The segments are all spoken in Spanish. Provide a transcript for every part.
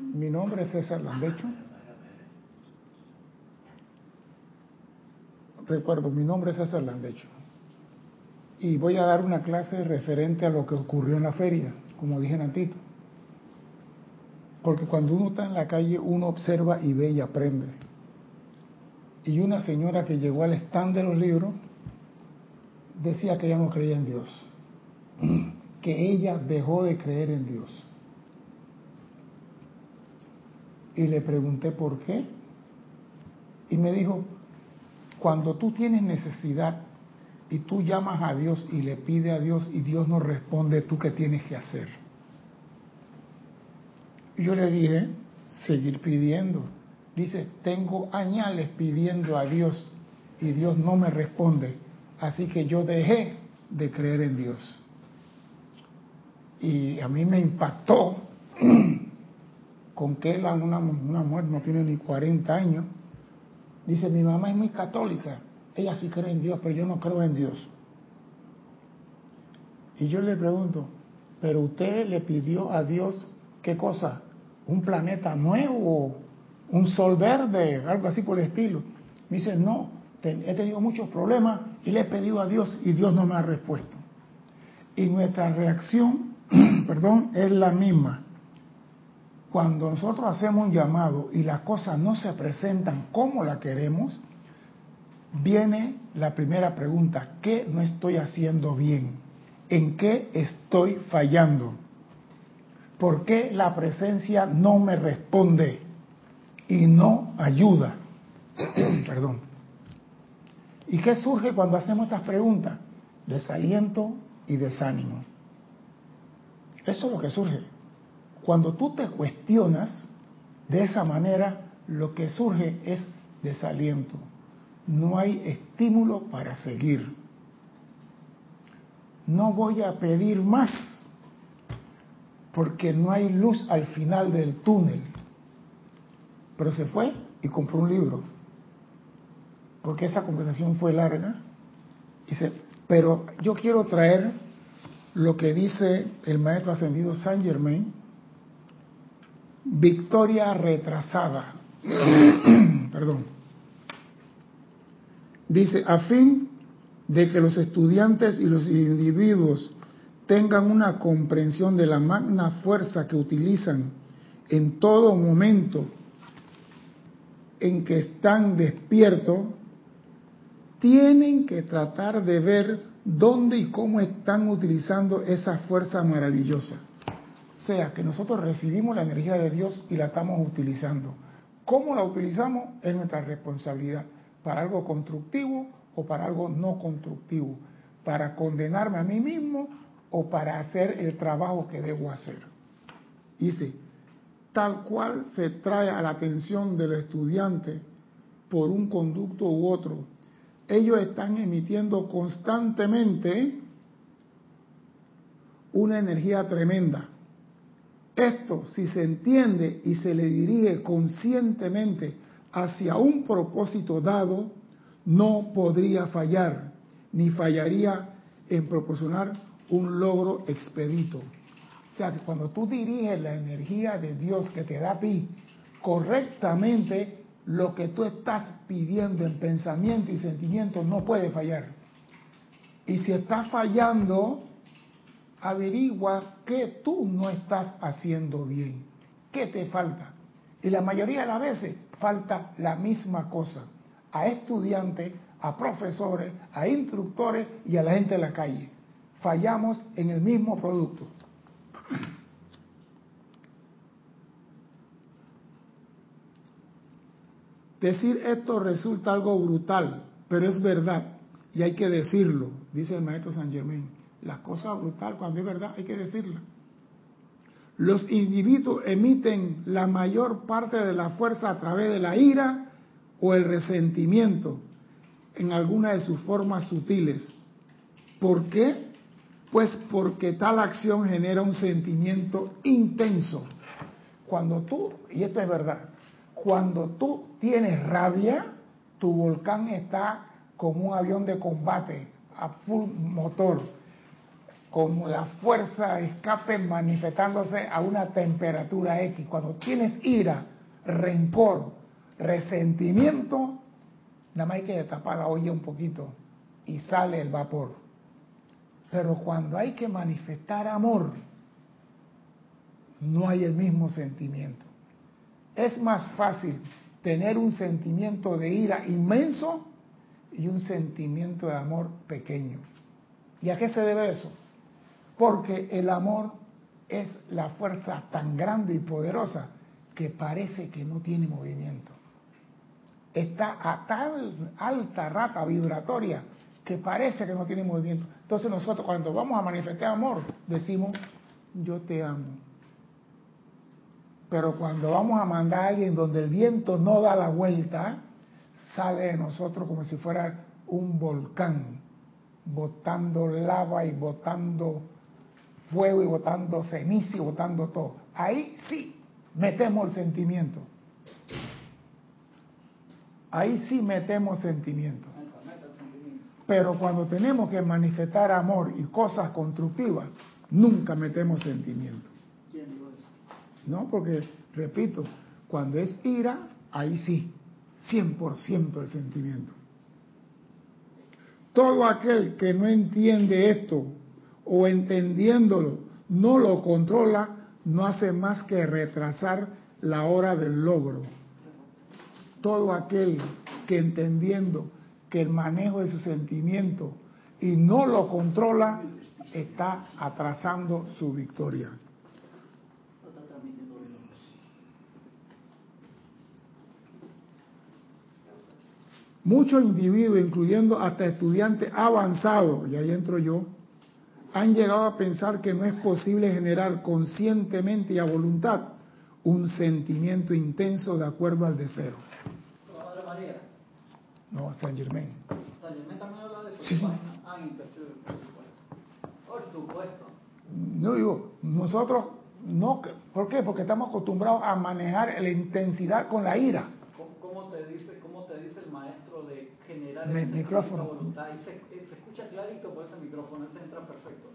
Mi nombre es César Landecho. Recuerdo, mi nombre es César Landecho. Y voy a dar una clase referente a lo que ocurrió en la feria, como dije Nantito. Porque cuando uno está en la calle, uno observa y ve y aprende. Y una señora que llegó al stand de los libros decía que ella no creía en Dios. Que ella dejó de creer en Dios. Y le pregunté por qué. Y me dijo, cuando tú tienes necesidad y tú llamas a Dios y le pides a Dios y Dios no responde, ¿tú qué tienes que hacer? Yo le dije, seguir pidiendo. Dice, tengo añales pidiendo a Dios y Dios no me responde. Así que yo dejé de creer en Dios. Y a mí me impactó con que una, una mujer no tiene ni 40 años. Dice, mi mamá es muy católica. Ella sí cree en Dios, pero yo no creo en Dios. Y yo le pregunto, pero usted le pidió a Dios qué cosa? ¿Un planeta nuevo? un sol verde, algo así por el estilo. Me dice, no, he tenido muchos problemas y le he pedido a Dios y Dios no me ha respuesto. Y nuestra reacción, perdón, es la misma. Cuando nosotros hacemos un llamado y las cosas no se presentan como la queremos, viene la primera pregunta, ¿qué no estoy haciendo bien? ¿En qué estoy fallando? ¿Por qué la presencia no me responde? y no ayuda. Perdón. ¿Y qué surge cuando hacemos estas preguntas? Desaliento y desánimo. Eso es lo que surge. Cuando tú te cuestionas de esa manera, lo que surge es desaliento. No hay estímulo para seguir. No voy a pedir más porque no hay luz al final del túnel. Pero se fue y compró un libro. Porque esa conversación fue larga. Dice, pero yo quiero traer lo que dice el maestro ascendido Saint Germain, victoria retrasada. Perdón. Dice, a fin de que los estudiantes y los individuos tengan una comprensión de la magna fuerza que utilizan en todo momento en que están despiertos, tienen que tratar de ver dónde y cómo están utilizando esa fuerza maravillosa. Sea, que nosotros recibimos la energía de Dios y la estamos utilizando. ¿Cómo la utilizamos? Es nuestra responsabilidad. Para algo constructivo o para algo no constructivo. Para condenarme a mí mismo o para hacer el trabajo que debo hacer. Dice, tal cual se trae a la atención del estudiante por un conducto u otro, ellos están emitiendo constantemente una energía tremenda. Esto, si se entiende y se le dirige conscientemente hacia un propósito dado, no podría fallar, ni fallaría en proporcionar un logro expedito sea, que cuando tú diriges la energía de Dios que te da a ti correctamente, lo que tú estás pidiendo en pensamiento y sentimiento no puede fallar. Y si estás fallando, averigua qué tú no estás haciendo bien, qué te falta. Y la mayoría de las veces falta la misma cosa a estudiantes, a profesores, a instructores y a la gente de la calle. Fallamos en el mismo producto. Decir esto resulta algo brutal, pero es verdad y hay que decirlo, dice el maestro San Germain. La cosa brutal, cuando es verdad, hay que decirla. Los individuos emiten la mayor parte de la fuerza a través de la ira o el resentimiento en alguna de sus formas sutiles. ¿Por qué? Pues porque tal acción genera un sentimiento intenso. Cuando tú, y esto es verdad, cuando tú tienes rabia, tu volcán está como un avión de combate a full motor. Como la fuerza de escape manifestándose a una temperatura X. Cuando tienes ira, rencor, resentimiento, nada más hay que tapar la olla un poquito y sale el vapor. Pero cuando hay que manifestar amor, no hay el mismo sentimiento. Es más fácil tener un sentimiento de ira inmenso y un sentimiento de amor pequeño. ¿Y a qué se debe eso? Porque el amor es la fuerza tan grande y poderosa que parece que no tiene movimiento. Está a tal alta rata vibratoria que parece que no tiene movimiento. Entonces nosotros cuando vamos a manifestar amor decimos, yo te amo. Pero cuando vamos a mandar a alguien donde el viento no da la vuelta, sale de nosotros como si fuera un volcán, botando lava y botando fuego y botando ceniza y botando todo. Ahí sí metemos el sentimiento. Ahí sí metemos sentimiento. Pero cuando tenemos que manifestar amor y cosas constructivas, nunca metemos sentimiento. No, porque, repito, cuando es ira, ahí sí, 100% el sentimiento. Todo aquel que no entiende esto o entendiéndolo no lo controla, no hace más que retrasar la hora del logro. Todo aquel que entendiendo que el manejo de su sentimiento y no lo controla, está atrasando su victoria. Muchos individuos, incluyendo hasta estudiantes avanzados, y ahí entro yo, han llegado a pensar que no es posible generar conscientemente y a voluntad un sentimiento intenso de acuerdo al deseo. No, San Germain. San Germain también habla de eso. Sí. Ah, por supuesto. Por supuesto. No digo, nosotros no, ¿por qué? Porque estamos acostumbrados a manejar la intensidad con la ira. ¿Cómo, cómo te dice, cómo te dice el maestro de generar ese micrófono. voluntad? Eh, se escucha clarito por ese micrófono, ese entra perfecto.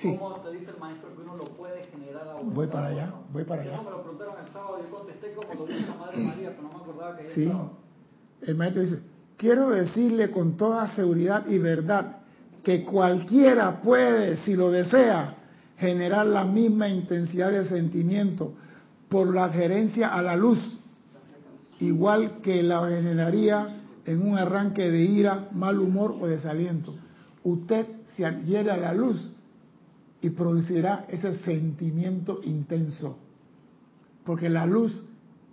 Sí. ¿Cómo te dice el maestro que uno lo puede generar a? Voy para allá, voy para allá. Eso me lo preguntaron el sábado, yo contesté como lo dice la Madre María, pero no me acordaba que Sí. El maestro dice, quiero decirle con toda seguridad y verdad que cualquiera puede, si lo desea, generar la misma intensidad de sentimiento por la adherencia a la luz, igual que la generaría en un arranque de ira, mal humor o desaliento. Usted se adhiere a la luz y producirá ese sentimiento intenso, porque la luz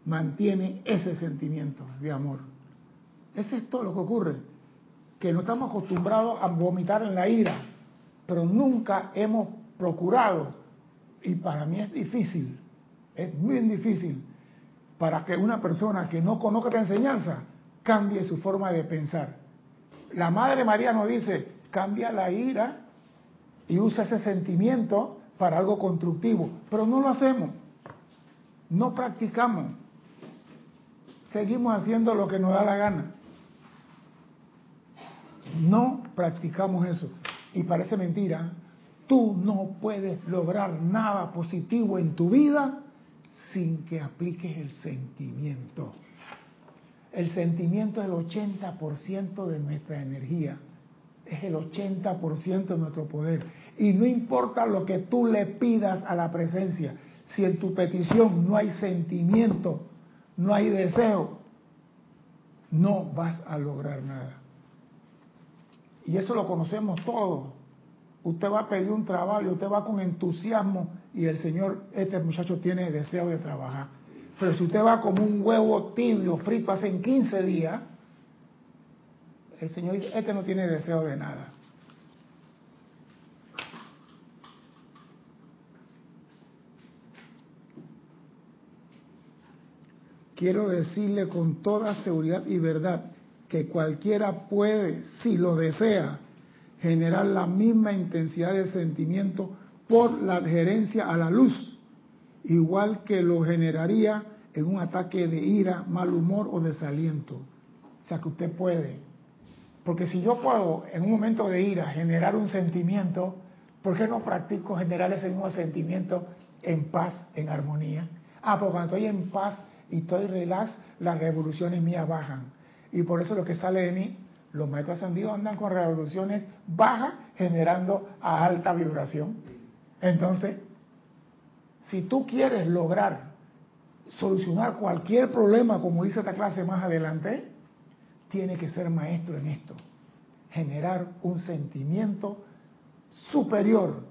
mantiene ese sentimiento de amor. Ese es todo lo que ocurre, que no estamos acostumbrados a vomitar en la ira, pero nunca hemos procurado, y para mí es difícil, es muy difícil, para que una persona que no conozca la enseñanza cambie su forma de pensar. La Madre María nos dice, cambia la ira y usa ese sentimiento para algo constructivo, pero no lo hacemos, no practicamos, seguimos haciendo lo que nos da la gana. No practicamos eso. Y parece mentira, tú no puedes lograr nada positivo en tu vida sin que apliques el sentimiento. El sentimiento es el 80% de nuestra energía, es el 80% de nuestro poder. Y no importa lo que tú le pidas a la presencia, si en tu petición no hay sentimiento, no hay deseo, no vas a lograr nada. Y eso lo conocemos todos. Usted va a pedir un trabajo usted va con entusiasmo y el Señor, este muchacho tiene deseo de trabajar. Pero si usted va como un huevo tibio, frito hace 15 días, el Señor este no tiene deseo de nada. Quiero decirle con toda seguridad y verdad que cualquiera puede, si lo desea, generar la misma intensidad de sentimiento por la adherencia a la luz, igual que lo generaría en un ataque de ira, mal humor o desaliento. O sea que usted puede. Porque si yo puedo en un momento de ira generar un sentimiento, ¿Por qué no practico generar ese mismo sentimiento en paz, en armonía? Ah, porque cuando estoy en paz y estoy relax, las revoluciones mías bajan. Y por eso lo que sale de mí, los maestros ascendidos andan con revoluciones bajas generando a alta vibración. Entonces, si tú quieres lograr solucionar cualquier problema, como dice esta clase más adelante, tiene que ser maestro en esto. Generar un sentimiento superior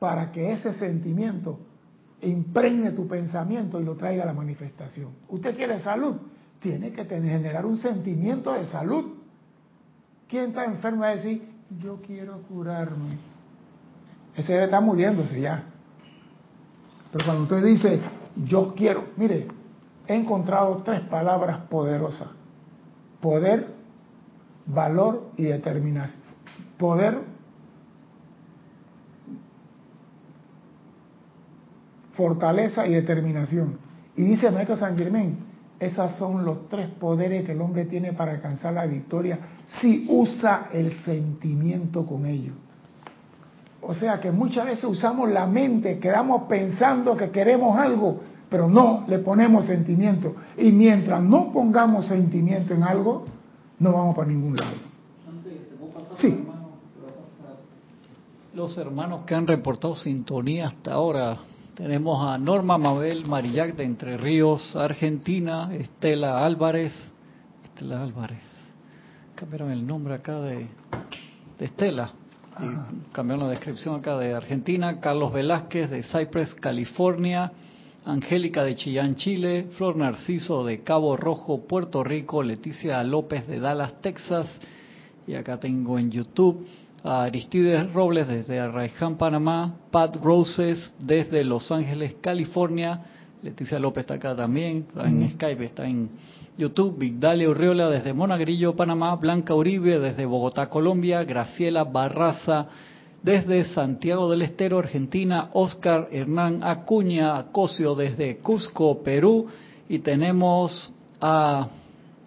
para que ese sentimiento impregne tu pensamiento y lo traiga a la manifestación. Usted quiere salud, tiene que generar un sentimiento de salud. ¿Quién está enfermo va a decir, yo quiero curarme? Ese debe estar muriéndose ya. Pero cuando usted dice, yo quiero, mire, he encontrado tres palabras poderosas. Poder, valor y determinación. Poder, fortaleza y determinación. Y dice Maestro San Germán, esos son los tres poderes que el hombre tiene para alcanzar la victoria si usa el sentimiento con ellos. O sea que muchas veces usamos la mente, quedamos pensando que queremos algo, pero no le ponemos sentimiento. Y mientras no pongamos sentimiento en algo, no vamos para ningún lado. Sí. Los hermanos que han reportado sintonía hasta ahora, tenemos a Norma Mabel Marillac de Entre Ríos, Argentina, Estela Álvarez, Estela Álvarez, cambiaron el nombre acá de, de Estela, cambiaron la descripción acá de Argentina, Carlos Velázquez de Cypress, California, Angélica de Chillán, Chile, Flor Narciso de Cabo Rojo, Puerto Rico, Leticia López de Dallas, Texas, y acá tengo en YouTube a Aristides Robles desde Arraiján, Panamá, Pat Roses desde Los Ángeles, California, Leticia López está acá también, en Skype, está en YouTube, Vigdalia Urriola desde Monagrillo, Panamá, Blanca Uribe desde Bogotá, Colombia, Graciela Barraza desde Santiago del Estero, Argentina, Oscar Hernán Acuña Acosio desde Cusco, Perú, y tenemos a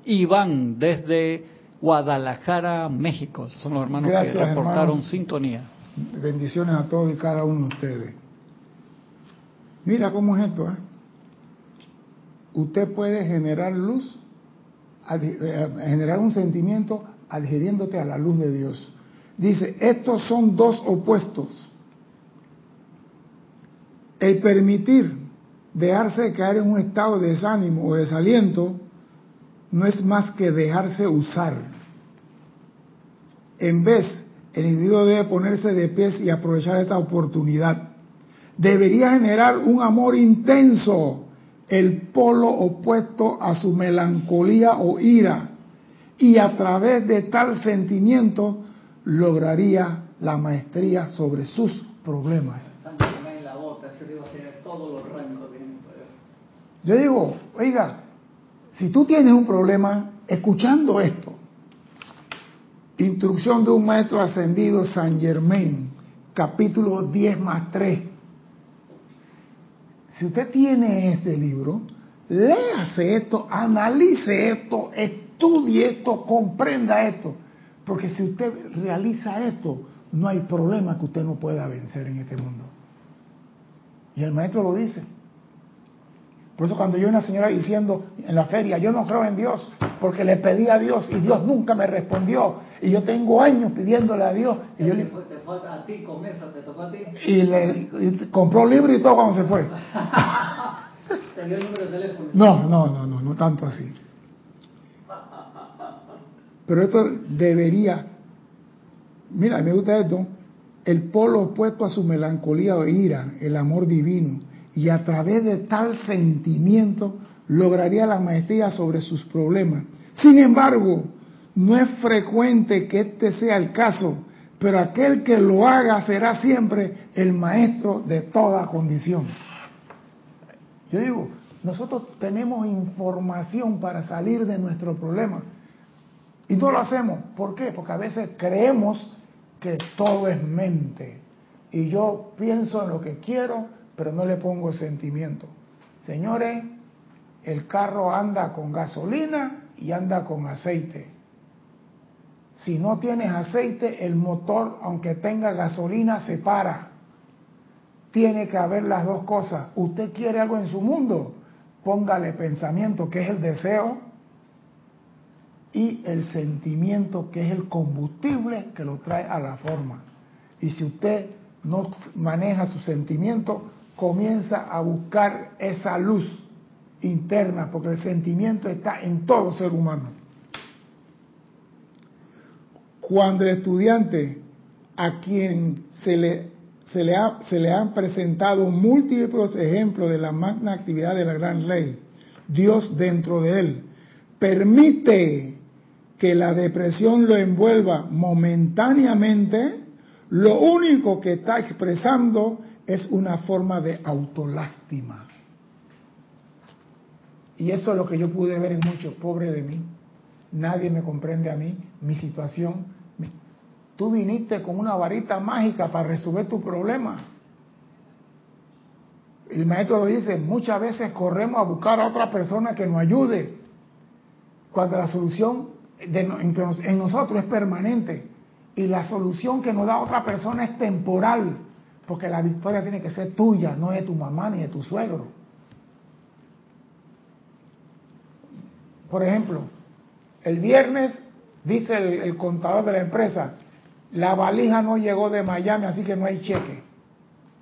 Iván desde Guadalajara, México. son los hermanos que reportaron sintonía. Bendiciones a todos y cada uno de ustedes. Mira cómo es esto, ¿eh? usted puede generar luz, eh, generar un sentimiento adhiriéndote a la luz de Dios. Dice, estos son dos opuestos. El permitir dejarse caer en un estado de desánimo o desaliento no es más que dejarse usar. En vez, el individuo debe ponerse de pies y aprovechar esta oportunidad. Debería generar un amor intenso el polo opuesto a su melancolía o ira, y a través de tal sentimiento lograría la maestría sobre sus problemas. Yo digo, oiga, si tú tienes un problema, escuchando esto, instrucción de un maestro ascendido San Germain, capítulo 10 más 3, si usted tiene ese libro, léase esto, analice esto, estudie esto, comprenda esto. Porque si usted realiza esto, no hay problema que usted no pueda vencer en este mundo. Y el maestro lo dice. Por eso cuando yo una señora diciendo en la feria, yo no creo en Dios, porque le pedí a Dios y Dios nunca me respondió. Y yo tengo años pidiéndole a Dios. Y yo le, te falta a ti te tocó a ti. Y le compró libro y todo cuando se fue. No, no, no, no, no tanto así. Pero esto debería, mira, me gusta esto, el polo opuesto a su melancolía o ira, el amor divino y a través de tal sentimiento lograría la maestría sobre sus problemas. Sin embargo, no es frecuente que este sea el caso, pero aquel que lo haga será siempre el maestro de toda condición. Yo digo, nosotros tenemos información para salir de nuestro problema y no lo hacemos. ¿Por qué? Porque a veces creemos que todo es mente y yo pienso en lo que quiero pero no le pongo sentimiento. Señores, el carro anda con gasolina y anda con aceite. Si no tienes aceite, el motor, aunque tenga gasolina, se para. Tiene que haber las dos cosas. Usted quiere algo en su mundo, póngale pensamiento, que es el deseo, y el sentimiento, que es el combustible que lo trae a la forma. Y si usted no maneja su sentimiento, comienza a buscar esa luz interna, porque el sentimiento está en todo ser humano. Cuando el estudiante a quien se le, se le, se le han presentado múltiples ejemplos de la magna actividad de la gran ley, Dios dentro de él, permite que la depresión lo envuelva momentáneamente, lo único que está expresando es una forma de autolástima. Y eso es lo que yo pude ver en muchos, pobre de mí. Nadie me comprende a mí, mi situación. Tú viniste con una varita mágica para resolver tu problema. El maestro lo dice, muchas veces corremos a buscar a otra persona que nos ayude, cuando la solución en nosotros es permanente y la solución que nos da otra persona es temporal, porque la victoria tiene que ser tuya, no de tu mamá ni de tu suegro. Por ejemplo, el viernes dice el, contador de la empresa, la valija no llegó de Miami, así que no hay cheque.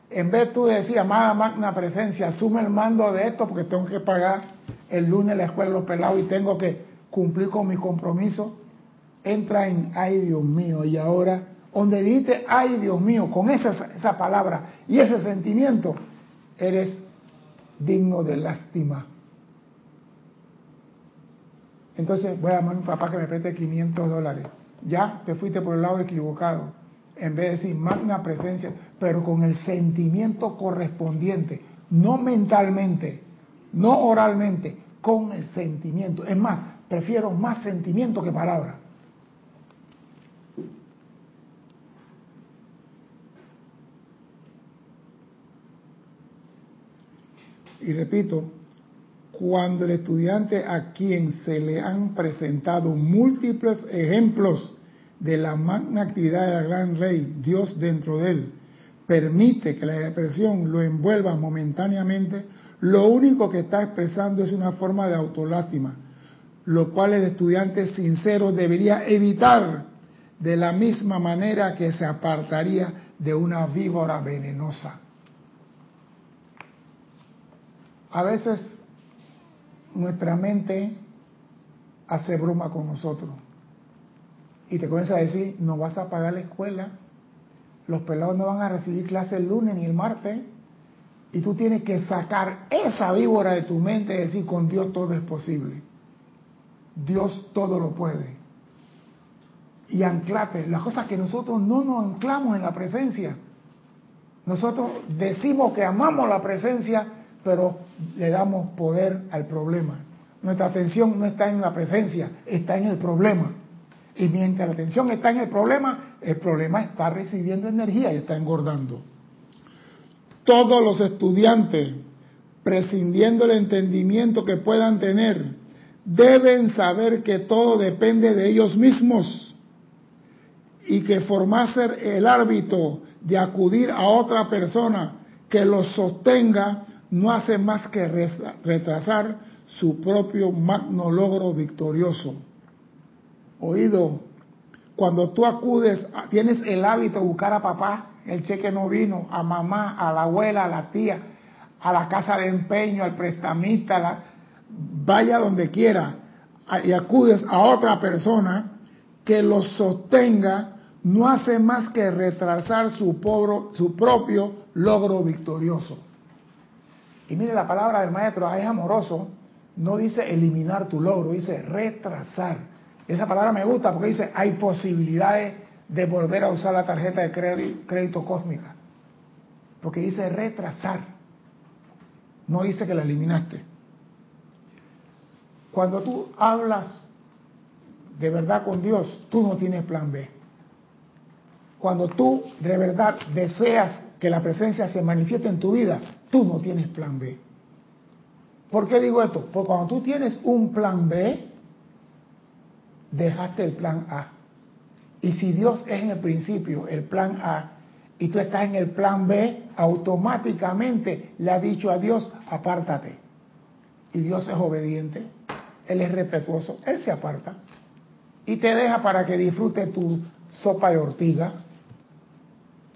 En vez tú decir, amada magna presencia, asume el mando de esto porque tengo que pagar el lunes la escuela de los pelados y tengo que cumplir con mi compromiso, entra en, ay Dios mío, y ahora, donde dijiste, ay Dios mío, con esa, esa palabra y ese sentimiento, eres digno de lástima. Entonces voy a llamar a mi papá que me preste 500 dólares. Ya te fuiste por el lado equivocado. En vez de decir magna presencia, pero con el sentimiento correspondiente, no mentalmente, no oralmente, con el sentimiento. Es más, Prefiero más sentimiento que palabra. Y repito, cuando el estudiante a quien se le han presentado múltiples ejemplos de la magna actividad de la gran ley, Dios dentro de él, permite que la depresión lo envuelva momentáneamente, lo único que está expresando es una forma de autolástima, lo cual el estudiante sincero debería evitar de la misma manera que se apartaría de una víbora venenosa. A veces nuestra mente hace broma con nosotros y te comienza a decir, no vas a pagar la escuela, los pelados no van a recibir clase el lunes ni el martes, y tú tienes que sacar esa víbora de tu mente y decir, con Dios todo es posible. Dios todo lo puede. Y anclate, las cosas que nosotros no nos anclamos en la presencia. Nosotros decimos que amamos la presencia, pero le damos poder al problema. Nuestra atención no está en la presencia, está en el problema. Y mientras la atención está en el problema, el problema está recibiendo energía y está engordando. Todos los estudiantes, prescindiendo el entendimiento que puedan tener deben saber que todo depende de ellos mismos y que formarse el árbitro de acudir a otra persona que los sostenga no hace más que retrasar su propio magno logro victorioso. Oído, cuando tú acudes, tienes el hábito de buscar a papá, el cheque no vino, a mamá, a la abuela, a la tía, a la casa de empeño, al prestamista, la, vaya donde quiera y acudes a otra persona que lo sostenga, no hace más que retrasar su, su propio logro victorioso. Y mire la palabra del maestro, es amoroso, no dice eliminar tu logro, dice retrasar. Esa palabra me gusta porque dice hay posibilidades de volver a usar la tarjeta de crédito cósmica. Porque dice retrasar, no dice que la eliminaste. Cuando tú hablas de verdad con Dios, tú no tienes plan B. Cuando tú de verdad deseas que la presencia se manifieste en tu vida, tú no tienes plan B. ¿Por qué digo esto? Porque cuando tú tienes un plan B, dejaste el plan A. Y si Dios es en el principio el plan A y tú estás en el plan B, automáticamente le ha dicho a Dios, apártate. Y Dios es obediente, Él es respetuoso, Él se aparta y te deja para que disfrute tu sopa de ortiga.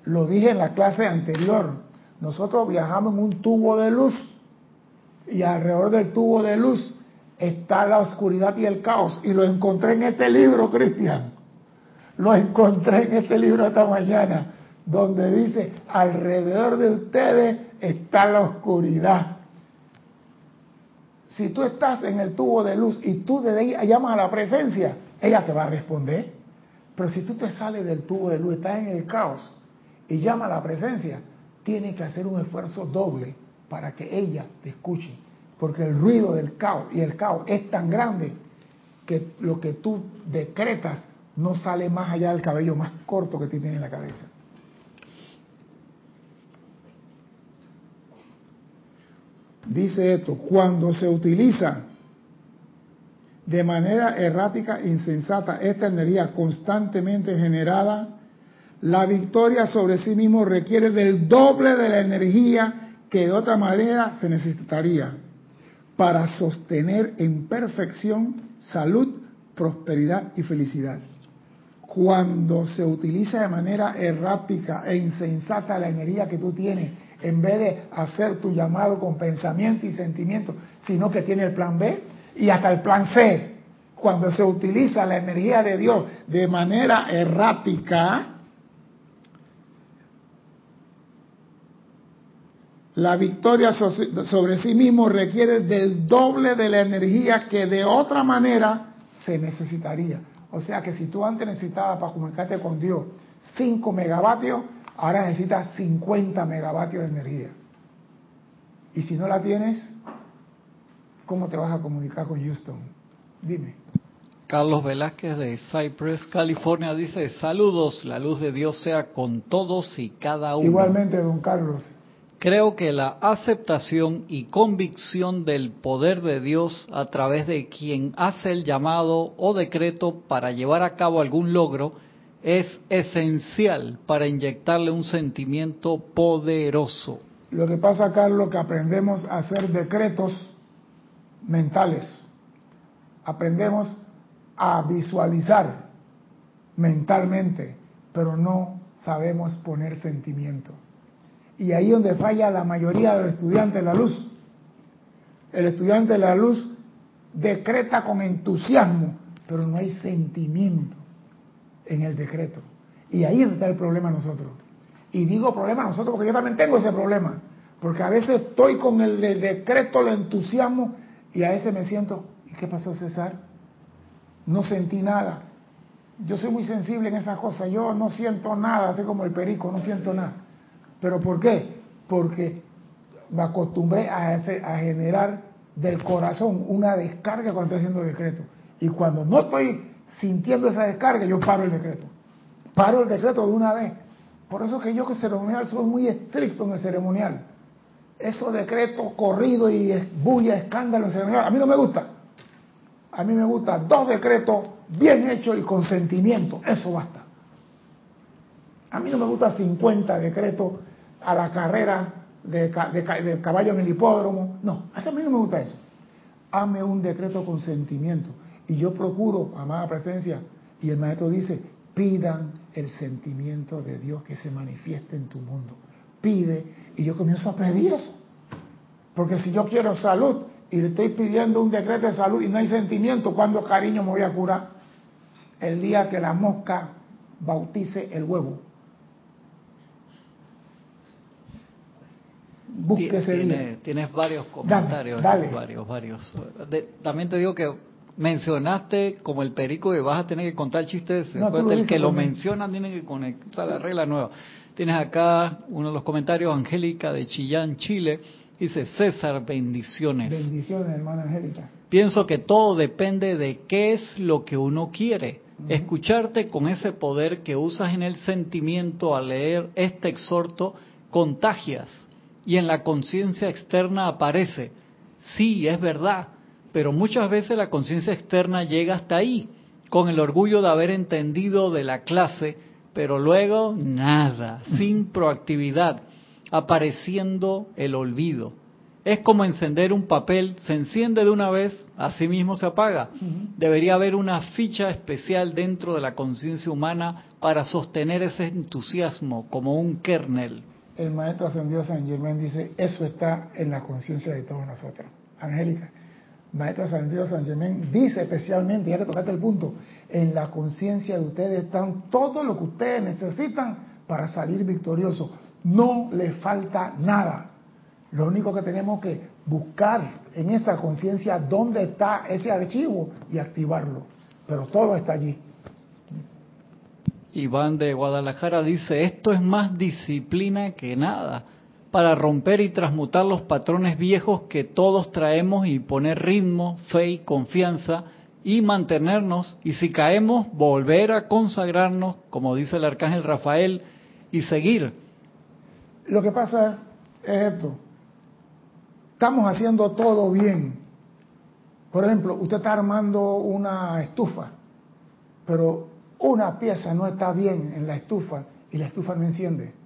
Lo dije en la clase anterior, nosotros viajamos en un tubo de luz y alrededor del tubo de luz está la oscuridad y el caos. Y lo encontré en este libro, Cristian. Lo encontré en este libro esta mañana, donde dice, alrededor de ustedes está la oscuridad. Si tú estás en el tubo de luz y tú de ahí llamas a la presencia, ella te va a responder. Pero si tú te sales del tubo de luz, estás en el caos y llama a la presencia, tienes que hacer un esfuerzo doble para que ella te escuche. Porque el ruido del caos y el caos es tan grande que lo que tú decretas no sale más allá del cabello más corto que tienes en la cabeza. Dice esto, cuando se utiliza de manera errática e insensata esta energía constantemente generada, la victoria sobre sí mismo requiere del doble de la energía que de otra manera se necesitaría para sostener en perfección salud, prosperidad y felicidad. Cuando se utiliza de manera errática e insensata la energía que tú tienes, en vez de hacer tu llamado con pensamiento y sentimiento, sino que tiene el plan B, y hasta el plan C. Cuando se utiliza la energía de Dios de manera errática, la victoria sobre sí mismo requiere del doble de la energía que de otra manera se necesitaría. O sea que si tú antes necesitabas para comunicarte con Dios 5 megavatios, ahora necesitas 50 megavatios de energía. Y si no la tienes, ¿cómo te vas a comunicar con Houston? Dime. Carlos Velázquez de Cypress, California, dice, saludos, la luz de Dios sea con todos y cada uno. Igualmente, don Carlos. Creo que la aceptación y convicción del poder de Dios a través de quien hace el llamado o decreto para llevar a cabo algún logro es esencial para inyectarle un sentimiento poderoso. Lo que pasa, Carlos, que aprendemos a hacer decretos mentales. Aprendemos a visualizar mentalmente, pero no sabemos poner sentimiento. Y ahí donde falla la mayoría de los estudiantes de la luz. El estudiante de la luz decreta con entusiasmo, pero no hay sentimiento en el decreto. Y ahí está el problema nosotros. Y digo problema nosotros porque yo también tengo ese problema. Porque a veces estoy con el decreto, el entusiasmo, y a veces me siento, ¿y qué pasó César? No sentí nada. Yo soy muy sensible en esas cosas. Yo no siento nada, estoy como el perico, no siento nada. ¿Pero por qué? Porque me acostumbré a, a generar del corazón una descarga cuando estoy haciendo decreto. Y cuando no estoy sintiendo esa descarga, yo paro el decreto. Paro el decreto de una vez. Por eso que yo que ceremonial soy muy estricto en el ceremonial. Esos decretos corridos y bulla, escándalo en ceremonial, a mí no me gusta. A mí me gusta dos decretos bien hechos y con sentimiento. Eso basta. A mí no me gusta 50 decretos a la carrera de, de, caballo en el hipódromo. No, a mí no me gusta eso. Hame un decreto con sentimiento. Y yo procuro, amada presencia, y el maestro dice, pidan el sentimiento de Dios que se manifieste en tu mundo. Pide, y yo comienzo a pedir eso. Porque si yo quiero salud y le estoy pidiendo un decreto de salud y no hay sentimiento, ¿cuándo cariño me voy a curar? El día que la mosca bautice el huevo. Tienes varios comentarios, varios, varios. también te digo que mencionaste como el perico que vas a tener que contar chistes. el que lo menciona tiene que conectar la regla nueva. Tienes acá uno de los comentarios, Angélica de Chillán, Chile. Dice César, bendiciones. Bendiciones, hermana Angélica. Pienso que todo depende de qué es lo que uno quiere. Escucharte con ese poder que usas en el sentimiento al leer este exhorto contagias y en la conciencia externa aparece. Sí, es verdad, pero muchas veces la conciencia externa llega hasta ahí. con el orgullo de haber entendido de la clase, pero luego nada, sin proactividad, apareciendo el olvido. Es como encender un papel, se enciende de una vez, así mismo se apaga. Debería haber una ficha especial dentro de la conciencia humana para sostener ese entusiasmo como un kernel. El maestro ascendido San Germán dice, eso está en la conciencia de todos nosotros. Angélica, maestro ascendido San Germán dice especialmente, ya que tocaste el punto, en la conciencia de ustedes están todo lo que ustedes necesitan para salir victoriosos. No le falta nada. Lo único que tenemos que buscar en esa conciencia dónde está ese archivo y activarlo. Pero todo está allí. Iván de Guadalajara dice, esto es más disciplina que nada para romper y transmutar los patrones viejos que todos traemos y poner ritmo, fe y confianza y mantenernos y si caemos volver a consagrarnos, como dice el arcángel Rafael, y seguir. Lo que pasa es esto, estamos haciendo todo bien. Por ejemplo, usted está armando una estufa, pero una pieza no está bien en la estufa y la estufa no enciende.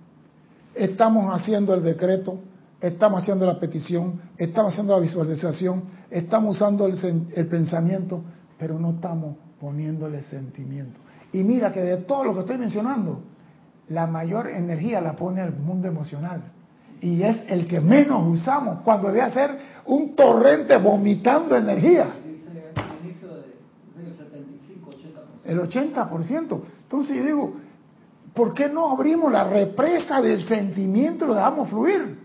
Estamos haciendo el decreto, estamos haciendo la petición, estamos haciendo la visualización, estamos usando el, el pensamiento, pero no estamos poniéndole sentimiento. Y mira que de todo lo que estoy mencionando, la mayor energía la pone el mundo emocional y es el que menos usamos cuando debe ser un torrente vomitando energía. El 80%. Entonces yo digo, ¿por qué no abrimos la represa del sentimiento y lo dejamos fluir?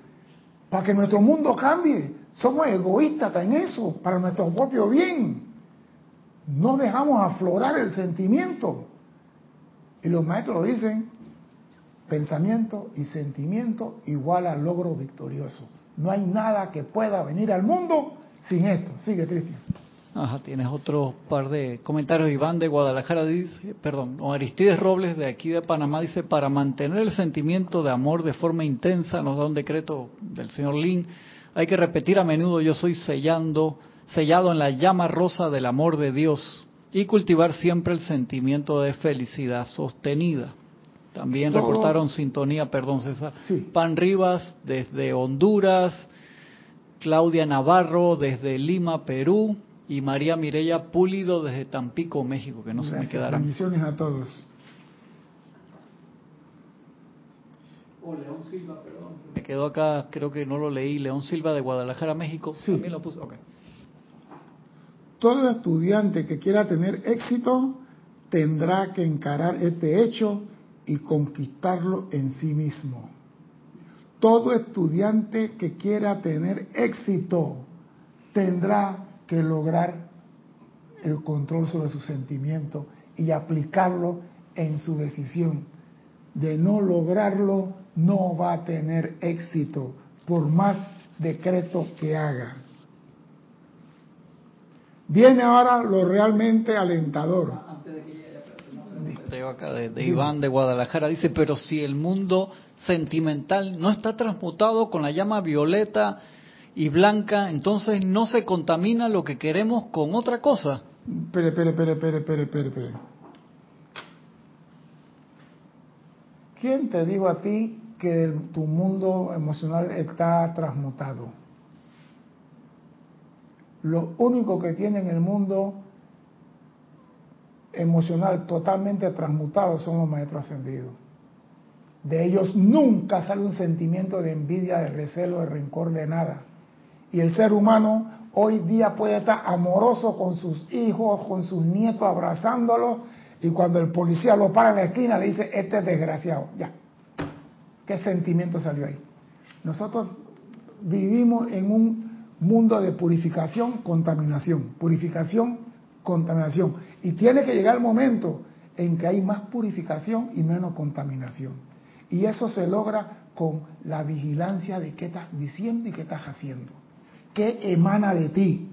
Para que nuestro mundo cambie. Somos egoístas en eso, para nuestro propio bien. No dejamos aflorar el sentimiento. Y los maestros dicen, pensamiento y sentimiento igual al logro victorioso. No hay nada que pueda venir al mundo sin esto. Sigue, Cristian. Ajá, tienes otro par de comentarios. Iván de Guadalajara dice, perdón, o Aristides Robles de aquí de Panamá dice, para mantener el sentimiento de amor de forma intensa, nos da un decreto del señor Lin, hay que repetir a menudo, yo soy sellando, sellado en la llama rosa del amor de Dios y cultivar siempre el sentimiento de felicidad sostenida. También reportaron sintonía, perdón César. Pan Rivas desde Honduras, Claudia Navarro desde Lima, Perú, y María Mireya Pulido desde Tampico, México, que no se me quedarán. Bendiciones a todos. Oh, León Silva, perdón. Me quedó acá, creo que no lo leí. León Silva de Guadalajara, México. Sí. También lo puse. Okay. Todo estudiante que quiera tener éxito tendrá que encarar este hecho y conquistarlo en sí mismo. Todo estudiante que quiera tener éxito tendrá que lograr el control sobre su sentimiento y aplicarlo en su decisión. De no lograrlo, no va a tener éxito, por más decreto que haga. Viene ahora lo realmente alentador acá de, Iván de Guadalajara, dice, pero si el mundo sentimental no está transmutado con la llama violeta y blanca, entonces no se contamina lo que queremos con otra cosa. Espere, espere, espere, espere, espere, espere. ¿Quién te dijo a ti que tu mundo emocional está transmutado? Lo único que tiene en el mundo emocional totalmente transmutado son los maestros ascendidos. De ellos nunca sale un sentimiento de envidia, de recelo, de rencor, de nada. Y el ser humano hoy día puede estar amoroso con sus hijos, con sus nietos, abrazándolos, y cuando el policía lo para en la esquina le dice, este es desgraciado. Ya. ¿Qué sentimiento salió ahí? Nosotros vivimos en un mundo de purificación, contaminación. Purificación, contaminación. Y tiene que llegar el momento en que hay más purificación y menos contaminación. Y eso se logra con la vigilancia de qué estás diciendo y qué estás haciendo. ¿Qué emana de ti?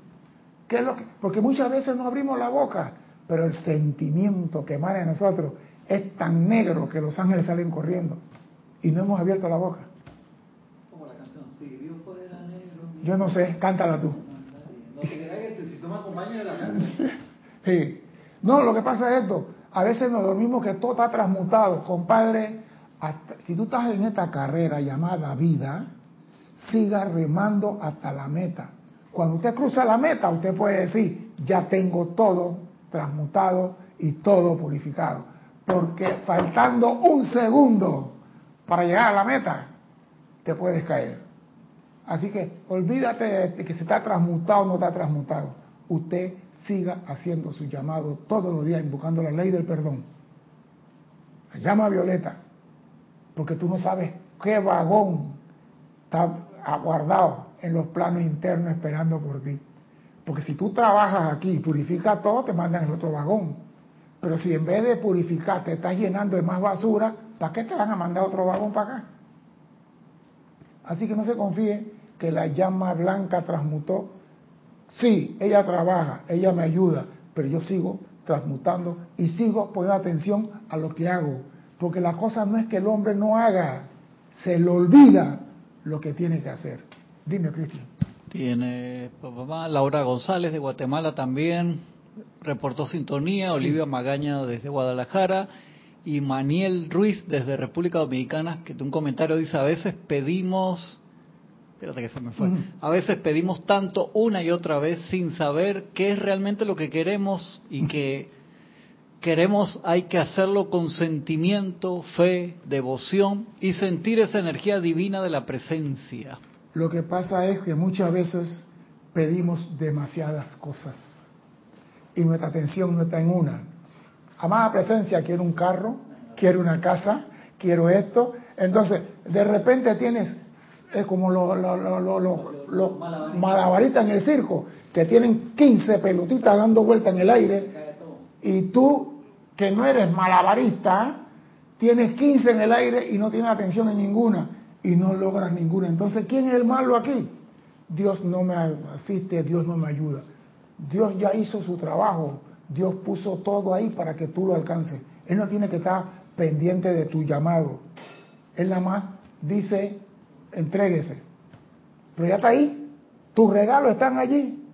¿Qué es lo que? Porque muchas veces no abrimos la boca, pero el sentimiento que emana de nosotros es tan negro que los ángeles salen corriendo y no hemos abierto la boca. Como la canción, si Dios fuera negro. Yo no sé, cántala tú. No, si acompañas de la No, lo que pasa es esto. A veces nos dormimos que todo está transmutado. Compadre, si tú estás en esta carrera llamada vida, siga remando hasta la meta. Cuando usted cruza la meta, usted puede decir, ya tengo todo transmutado y todo purificado. Porque faltando un segundo para llegar a la meta, te puedes caer. Así que olvídate de que se está transmutado o no está transmutado. Usted siga haciendo su llamado todos los días, invocando la ley del perdón. La llama violeta, porque tú no sabes qué vagón está aguardado en los planos internos esperando por ti. Porque si tú trabajas aquí y purificas todo, te mandan el otro vagón. Pero si en vez de purificar te estás llenando de más basura, ¿para qué te van a mandar otro vagón para acá? Así que no se confíe que la llama blanca transmutó Sí, ella trabaja, ella me ayuda, pero yo sigo transmutando y sigo poniendo atención a lo que hago. Porque la cosa no es que el hombre no haga, se le olvida lo que tiene que hacer. Dime, Cristian. Tiene mamá Laura González de Guatemala también, reportó sintonía, Olivia Magaña desde Guadalajara y Maniel Ruiz desde República Dominicana, que un comentario dice, a veces pedimos que se me fue. A veces pedimos tanto una y otra vez sin saber qué es realmente lo que queremos y que queremos hay que hacerlo con sentimiento, fe, devoción y sentir esa energía divina de la presencia. Lo que pasa es que muchas veces pedimos demasiadas cosas y nuestra atención no está en una. Amada presencia, quiero un carro, quiero una casa, quiero esto. Entonces, de repente tienes es como los lo, malabaristas en el circo, que tienen 15 pelotitas dando vuelta en el aire, y tú, que no eres malabarista, tienes 15 en el aire y no tienes atención en ninguna, y no logras ninguna. Entonces, ¿quién es el malo aquí? Dios no me asiste, Dios no me ayuda. Dios ya hizo su trabajo, Dios puso todo ahí para que tú lo alcances. Él no tiene que estar pendiente de tu llamado. Él nada más dice, entréguese. Pero ya está ahí, tus regalos están allí.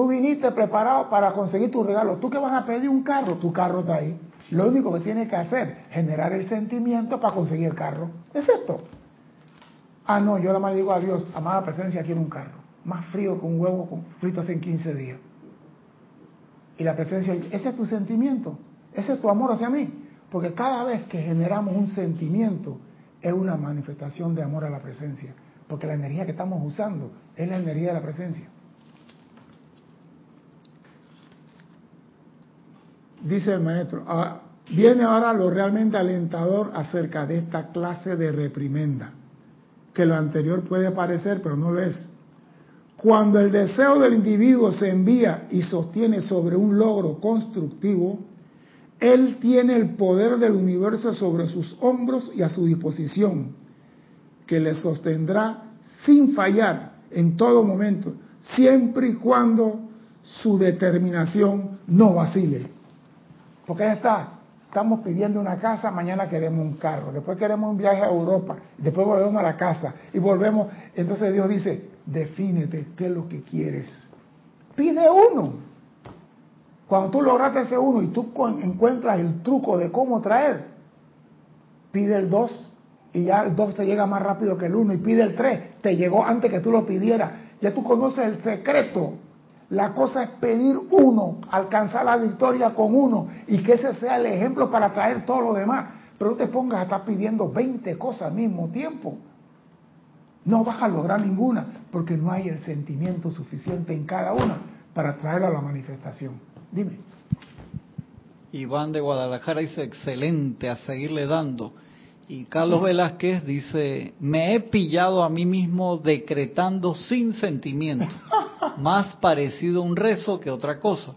Tú viniste preparado para conseguir tus regalos. Tú que vas a pedir un carro, tu carro está ahí. Lo único que tienes que hacer, generar el sentimiento para conseguir el carro. Es esto. Ah, no, yo nada más digo a Dios, amada presencia, quiero un carro. Más frío que un huevo frito hace 15 días. Y la presencia, ese es tu sentimiento, ese es tu amor hacia mí. Porque cada vez que generamos un sentimiento, es una manifestación de amor a la presencia, porque la energía que estamos usando es la energía de la presencia. Dice el maestro, ah, viene ahora lo realmente alentador acerca de esta clase de reprimenda, que lo anterior puede parecer, pero no lo es. Cuando el deseo del individuo se envía y sostiene sobre un logro constructivo, él tiene el poder del universo sobre sus hombros y a su disposición, que le sostendrá sin fallar en todo momento, siempre y cuando su determinación no vacile. Porque ahí está, estamos pidiendo una casa, mañana queremos un carro, después queremos un viaje a Europa, después volvemos a la casa y volvemos. Entonces Dios dice, defínete qué es lo que quieres. Pide uno. Cuando tú lograste ese uno y tú encuentras el truco de cómo traer, pide el dos y ya el dos te llega más rápido que el uno y pide el tres, te llegó antes que tú lo pidieras. Ya tú conoces el secreto. La cosa es pedir uno, alcanzar la victoria con uno y que ese sea el ejemplo para traer todo lo demás. Pero no te pongas a estar pidiendo 20 cosas al mismo tiempo. No vas a lograr ninguna porque no hay el sentimiento suficiente en cada una para traer a la manifestación. Dime. Iván de Guadalajara dice, excelente, a seguirle dando. Y Carlos Velázquez dice, me he pillado a mí mismo decretando sin sentimiento, más parecido a un rezo que otra cosa.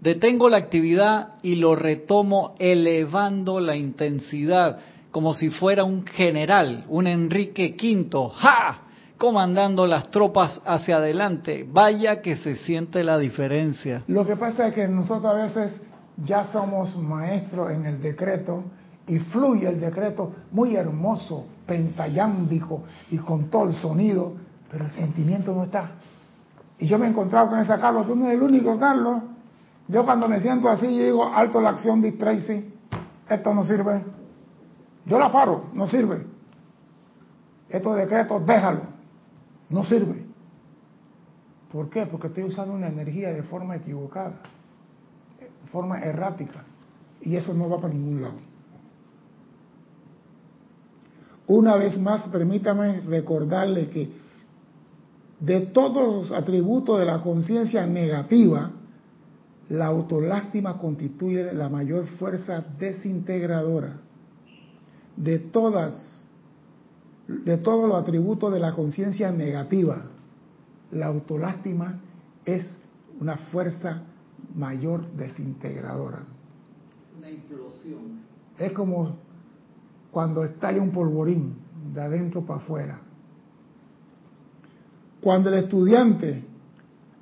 Detengo la actividad y lo retomo elevando la intensidad, como si fuera un general, un Enrique V. ¡Ja! comandando las tropas hacia adelante. Vaya que se siente la diferencia. Lo que pasa es que nosotros a veces ya somos maestros en el decreto y fluye el decreto muy hermoso, pentayámbico y con todo el sonido, pero el sentimiento no está. Y yo me he encontrado con esa Carlos, tú no eres el único Carlos, Yo cuando me siento así, yo digo, alto la acción de Tracy, esto no sirve. Yo la paro, no sirve. Estos decretos, déjalo, no sirve. ¿Por qué? Porque estoy usando una energía de forma equivocada, de forma errática, y eso no va para ningún lado. Una vez más, permítame recordarle que de todos los atributos de la conciencia negativa, la autolástima constituye la mayor fuerza desintegradora de todas de todos los atributos de la conciencia negativa. La autolástima es una fuerza mayor desintegradora. Una implosión. Es como cuando estalla un polvorín de adentro para afuera. Cuando el estudiante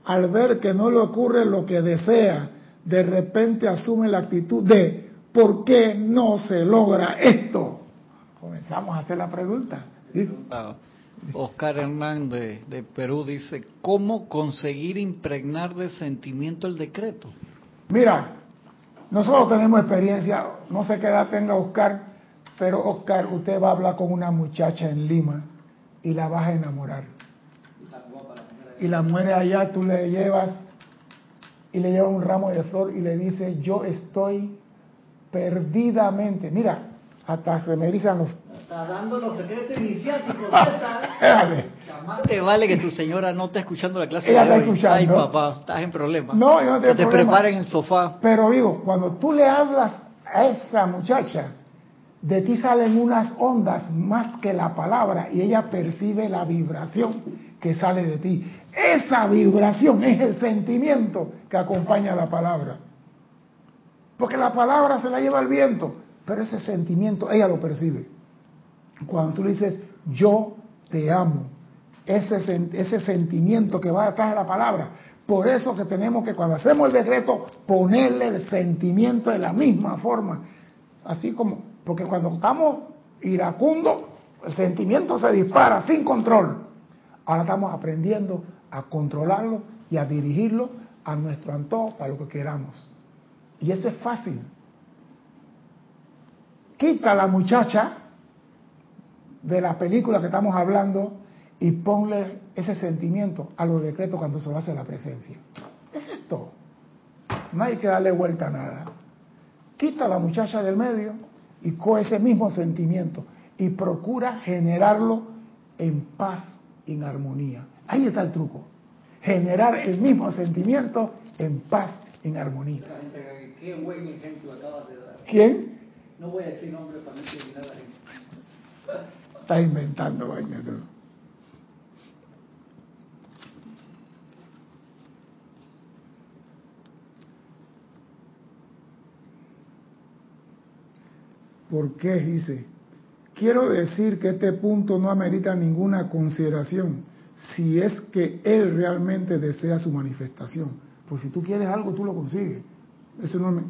al ver que no le ocurre lo que desea, de repente asume la actitud de ¿por qué no se logra esto? Comenzamos a hacer la pregunta. Oscar Hernández de Perú dice, ¿cómo conseguir impregnar de sentimiento el decreto? Mira, nosotros tenemos experiencia, no sé qué edad tenga Oscar, pero Oscar, usted va a hablar con una muchacha en Lima y la vas a enamorar y la muere allá, tú le llevas y le llevas un ramo de flor y le dices, yo estoy perdidamente, mira, hasta se me erizan los... Está dando los secretos iniciáticos. Te vale que tu señora no esté escuchando la clase Ella de está escuchando. Ay, papá, estás en problema. No, yo no Que tengo te preparen en el sofá. Pero digo, cuando tú le hablas a esa muchacha, de ti salen unas ondas más que la palabra y ella percibe la vibración que sale de ti. Esa vibración es el sentimiento que acompaña a la palabra. Porque la palabra se la lleva el viento, pero ese sentimiento ella lo percibe. Cuando tú le dices, yo te amo, ese, ese sentimiento que va detrás de la palabra, por eso que tenemos que cuando hacemos el decreto ponerle el sentimiento de la misma forma. Así como, porque cuando estamos iracundos, el sentimiento se dispara sin control. Ahora estamos aprendiendo a controlarlo y a dirigirlo a nuestro antojo para lo que queramos. Y eso es fácil. Quita a la muchacha de la película que estamos hablando y ponle ese sentimiento a los decretos cuando se lo hace la presencia. Es todo. No hay que darle vuelta a nada. Quita a la muchacha del medio y coge ese mismo sentimiento y procura generarlo en paz en armonía. Ahí está el truco. Generar el mismo sentimiento en paz en armonía. Qué buen ejemplo acabas de dar. ¿Quién? No voy a decir nombre para no discriminar a la gente. Está inventando vaina. ¿Por qué? Dice, quiero decir que este punto no amerita ninguna consideración si es que él realmente desea su manifestación. Pues si tú quieres algo, tú lo consigues. Eso no me...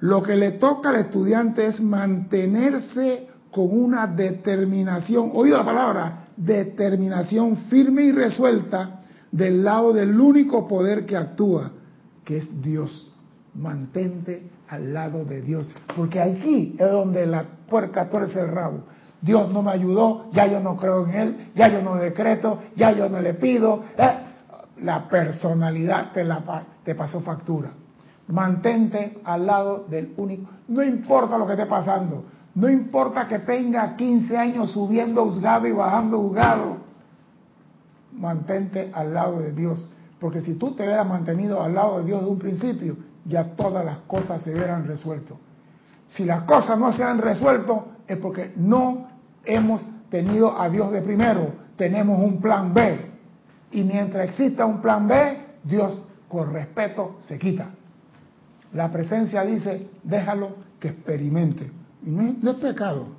Lo que le toca al estudiante es mantenerse con una determinación, oído la palabra, determinación firme y resuelta del lado del único poder que actúa, que es Dios. Mantente al lado de Dios, porque aquí es donde la puerca tuerce el rabo. Dios no me ayudó, ya yo no creo en Él, ya yo no decreto, ya yo no le pido. eh, La personalidad te, te pasó factura. Mantente al lado del único. No importa lo que esté pasando. No importa que tenga 15 años subiendo juzgado y bajando juzgado. Mantente al lado de Dios. Porque si tú te hubieras mantenido al lado de Dios de un principio, ya todas las cosas se hubieran resuelto. Si las cosas no se han resuelto, es porque no hemos tenido a Dios de primero. Tenemos un plan B. Y mientras exista un plan B, Dios con respeto se quita. La presencia dice, déjalo que experimente. No es pecado.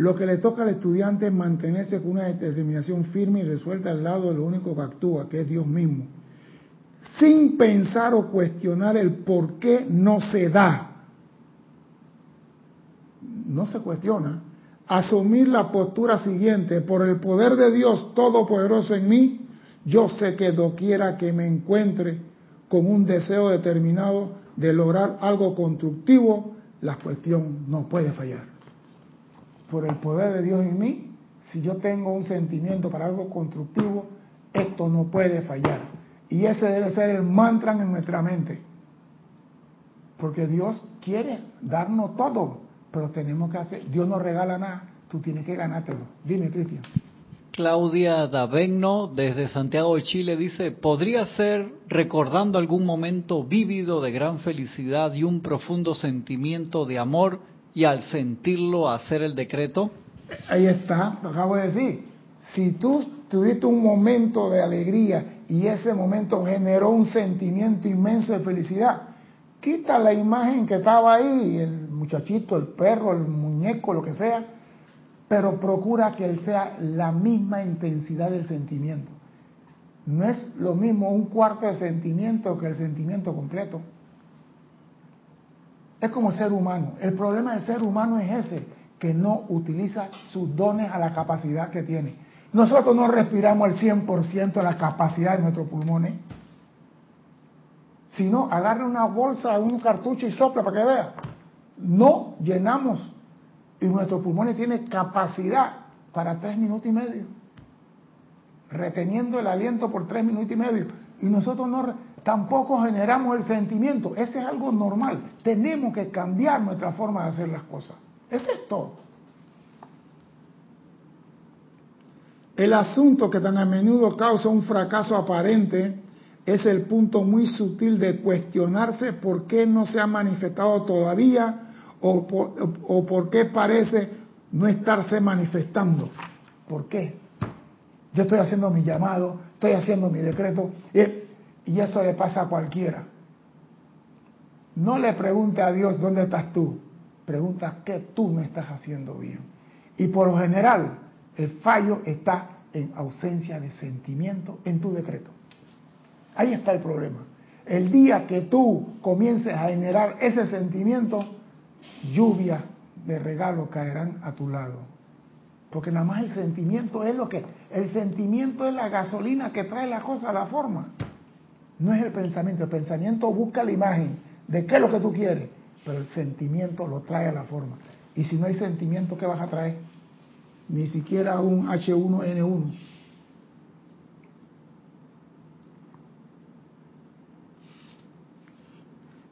Lo que le toca al estudiante es mantenerse con una determinación firme y resuelta al lado de lo único que actúa, que es Dios mismo, sin pensar o cuestionar el por qué no se da. No se cuestiona. asumir la postura siguiente, por el poder de Dios Todopoderoso en mí, yo sé que doquiera que me encuentre con un deseo determinado de lograr algo constructivo, la cuestión no puede fallar. Por el poder de Dios en mí, si yo tengo un sentimiento para algo constructivo, esto no puede fallar. Y ese debe ser el mantra en nuestra mente. Porque Dios quiere darnos todo, pero tenemos que hacer, Dios no regala nada, tú tienes que ganártelo. Dime, Cristian. Claudia Davegno, desde Santiago de Chile, dice, ¿podría ser recordando algún momento vívido de gran felicidad y un profundo sentimiento de amor y al sentirlo hacer el decreto? Ahí está, lo acabo de decir. Si tú tuviste un momento de alegría y ese momento generó un sentimiento inmenso de felicidad, quita la imagen que estaba ahí, el muchachito, el perro, el muñeco, lo que sea, pero procura que él sea la misma intensidad del sentimiento. No es lo mismo un cuarto de sentimiento que el sentimiento completo. Es como el ser humano. El problema del ser humano es ese, que no utiliza sus dones a la capacidad que tiene. Nosotros no respiramos el 100% de la capacidad de nuestros pulmones. Si no, agarre una bolsa, un cartucho y sopla para que vea. No llenamos y nuestros pulmones tienen capacidad para tres minutos y medio, reteniendo el aliento por tres minutos y medio. Y nosotros no, tampoco generamos el sentimiento. Ese es algo normal. Tenemos que cambiar nuestra forma de hacer las cosas. Ese es todo. El asunto que tan a menudo causa un fracaso aparente es el punto muy sutil de cuestionarse por qué no se ha manifestado todavía o por, qué parece no estarse manifestando. ¿Por qué? Yo estoy haciendo mi llamado, estoy haciendo mi decreto y, y eso le pasa a cualquiera. No le pregunte a Dios dónde estás tú, pregunta qué tú no estás haciendo bien. Y por lo general, el fallo está en ausencia de sentimiento en tu decreto. Ahí está el problema. El día que tú comiences a generar ese sentimiento, lluvias de regalo caerán a tu lado. Porque nada más el sentimiento es lo que... El sentimiento es la gasolina que trae la cosa a la forma. No es el pensamiento. El pensamiento busca la imagen de qué es lo que tú quieres. Pero el sentimiento lo trae a la forma. Y si no hay sentimiento, ¿qué vas a traer? Ni siquiera un H1N1.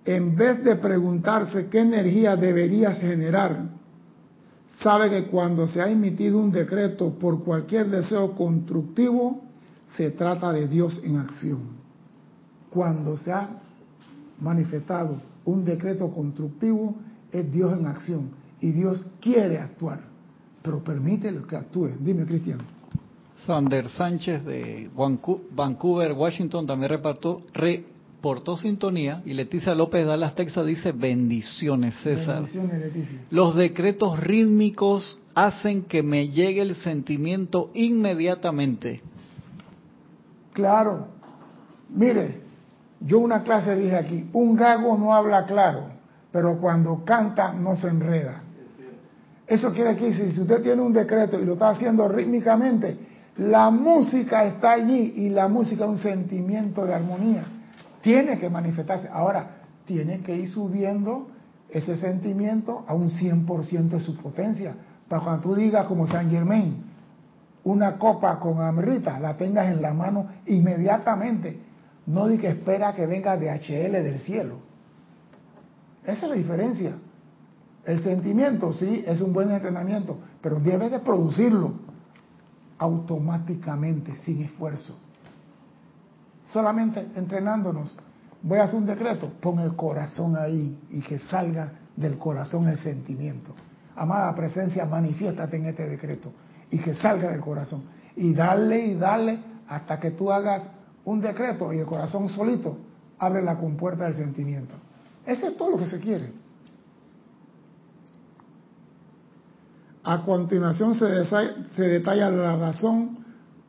en vez de preguntarse qué energía deberías generar, sabe que cuando se ha emitido un decreto por cualquier deseo constructivo, se trata de Dios en acción. Cuando se ha manifestado un decreto constructivo, es Dios en acción. Y Dios quiere actuar, pero permite que actúe. Dime, Cristian. Sander Sánchez de Vancouver, Washington, también repartió, portó sintonía y Leticia López Dallas Texas dice bendiciones César. Bendiciones, Leticia. Los decretos rítmicos hacen que me llegue el sentimiento inmediatamente. Claro. Mire, yo una clase dije aquí, un gago no habla claro, pero cuando canta no se enreda. Eso quiere decir, si usted tiene un decreto y lo está haciendo rítmicamente, la música está allí y la música es un sentimiento de armonía tiene que manifestarse. Ahora, tiene que ir subiendo ese sentimiento a un 100% de su potencia. Para cuando tú digas como San Germain, una copa con amrita, la tengas en la mano inmediatamente. No di que espera que venga de HL del cielo. Esa es la diferencia. El sentimiento, sí, es un buen entrenamiento, pero debes de producirlo automáticamente, sin esfuerzo solamente entrenándonos. Voy a hacer un decreto, pon el corazón ahí y que salga del corazón el sentimiento. Amada presencia, manifiéstate en este decreto y que salga del corazón. Y dale y dale hasta que tú hagas un decreto y el corazón solito abre la compuerta del sentimiento. Eso es todo lo que se quiere. A continuación se, se detalla la razón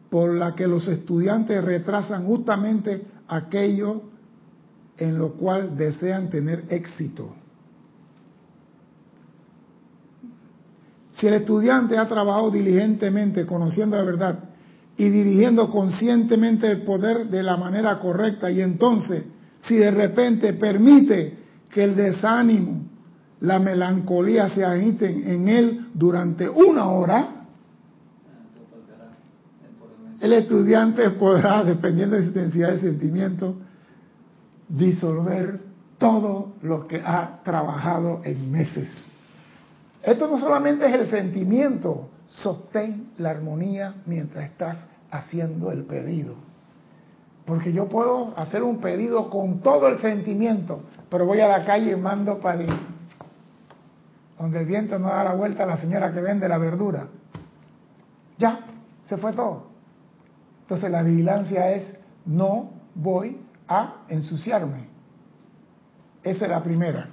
por la que los estudiantes retrasan justamente aquello en lo cual desean tener éxito. Si el estudiante ha trabajado diligentemente conociendo la verdad y dirigiendo conscientemente el poder de la manera correcta y entonces si de repente permite que el desánimo, la melancolía se agiten en él durante una hora, el estudiante podrá, dependiendo de su intensidad de sentimiento, disolver todo lo que ha trabajado en meses. Esto no solamente es el sentimiento, sostén la armonía mientras estás haciendo el pedido. Porque yo puedo hacer un pedido con todo el sentimiento, pero voy a la calle y mando para donde el viento no da la vuelta a la señora que vende la verdura. Ya, se fue todo. Entonces la vigilancia es, no voy a ensuciarme. Esa es la primera.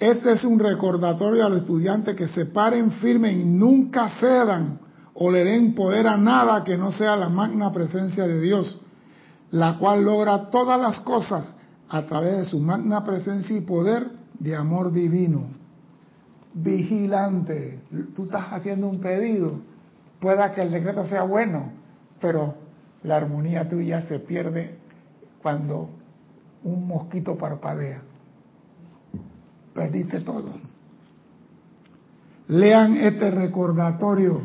Este es un recordatorio a los estudiantes que se paren firmes y nunca cedan o le den poder a nada que no sea la magna presencia de Dios, la cual logra todas las cosas a través de su magna presencia y poder de amor divino vigilante. Tú estás haciendo un pedido, pueda que el decreto sea bueno, pero la armonía tuya se pierde cuando un mosquito parpadea. Perdiste todo. Lean este recordatorio.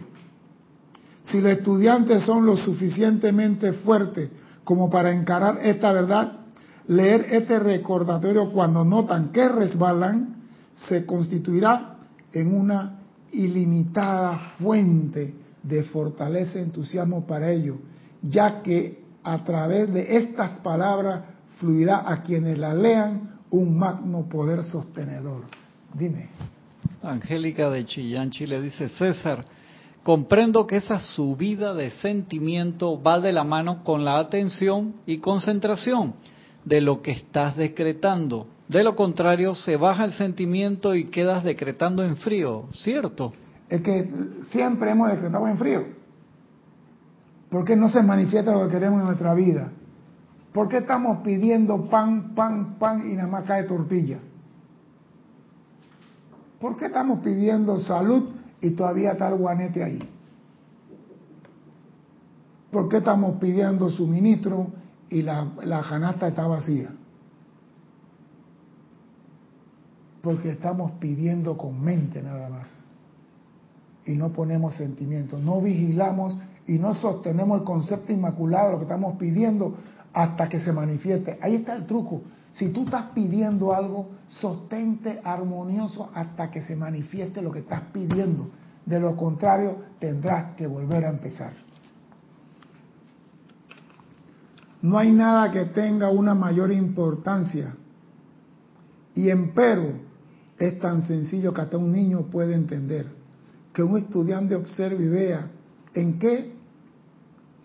Si los estudiantes son lo suficientemente fuertes como para encarar esta verdad, leer este recordatorio cuando notan que resbalan se constituirá en una ilimitada fuente de fortaleza y entusiasmo para ellos, ya que a través de estas palabras fluirá a quienes la lean un magno poder sostenedor. Dime. Angélica de Chillán, Chile dice, César, comprendo que esa subida de sentimiento va de la mano con la atención y concentración de lo que estás decretando. De lo contrario, se baja el sentimiento y quedas decretando en frío, ¿cierto? Es que siempre hemos decretado en frío. ¿Por qué no se manifiesta lo que queremos en nuestra vida? ¿Por qué estamos pidiendo pan, pan, pan y nada más cae tortilla? ¿Por qué estamos pidiendo salud y todavía está el guanete ahí? ¿Por qué estamos pidiendo suministro y la, la canasta está vacía? porque estamos pidiendo con mente nada más y no ponemos sentimientos, no vigilamos y no sostenemos el concepto inmaculado de lo que estamos pidiendo hasta que se manifieste. Ahí está el truco. Si tú estás pidiendo algo, sostente armonioso hasta que se manifieste lo que estás pidiendo. De lo contrario, tendrás que volver a empezar. No hay nada que tenga una mayor importancia. Y empero, es tan sencillo que hasta un niño puede entender. Que un estudiante observe y vea en qué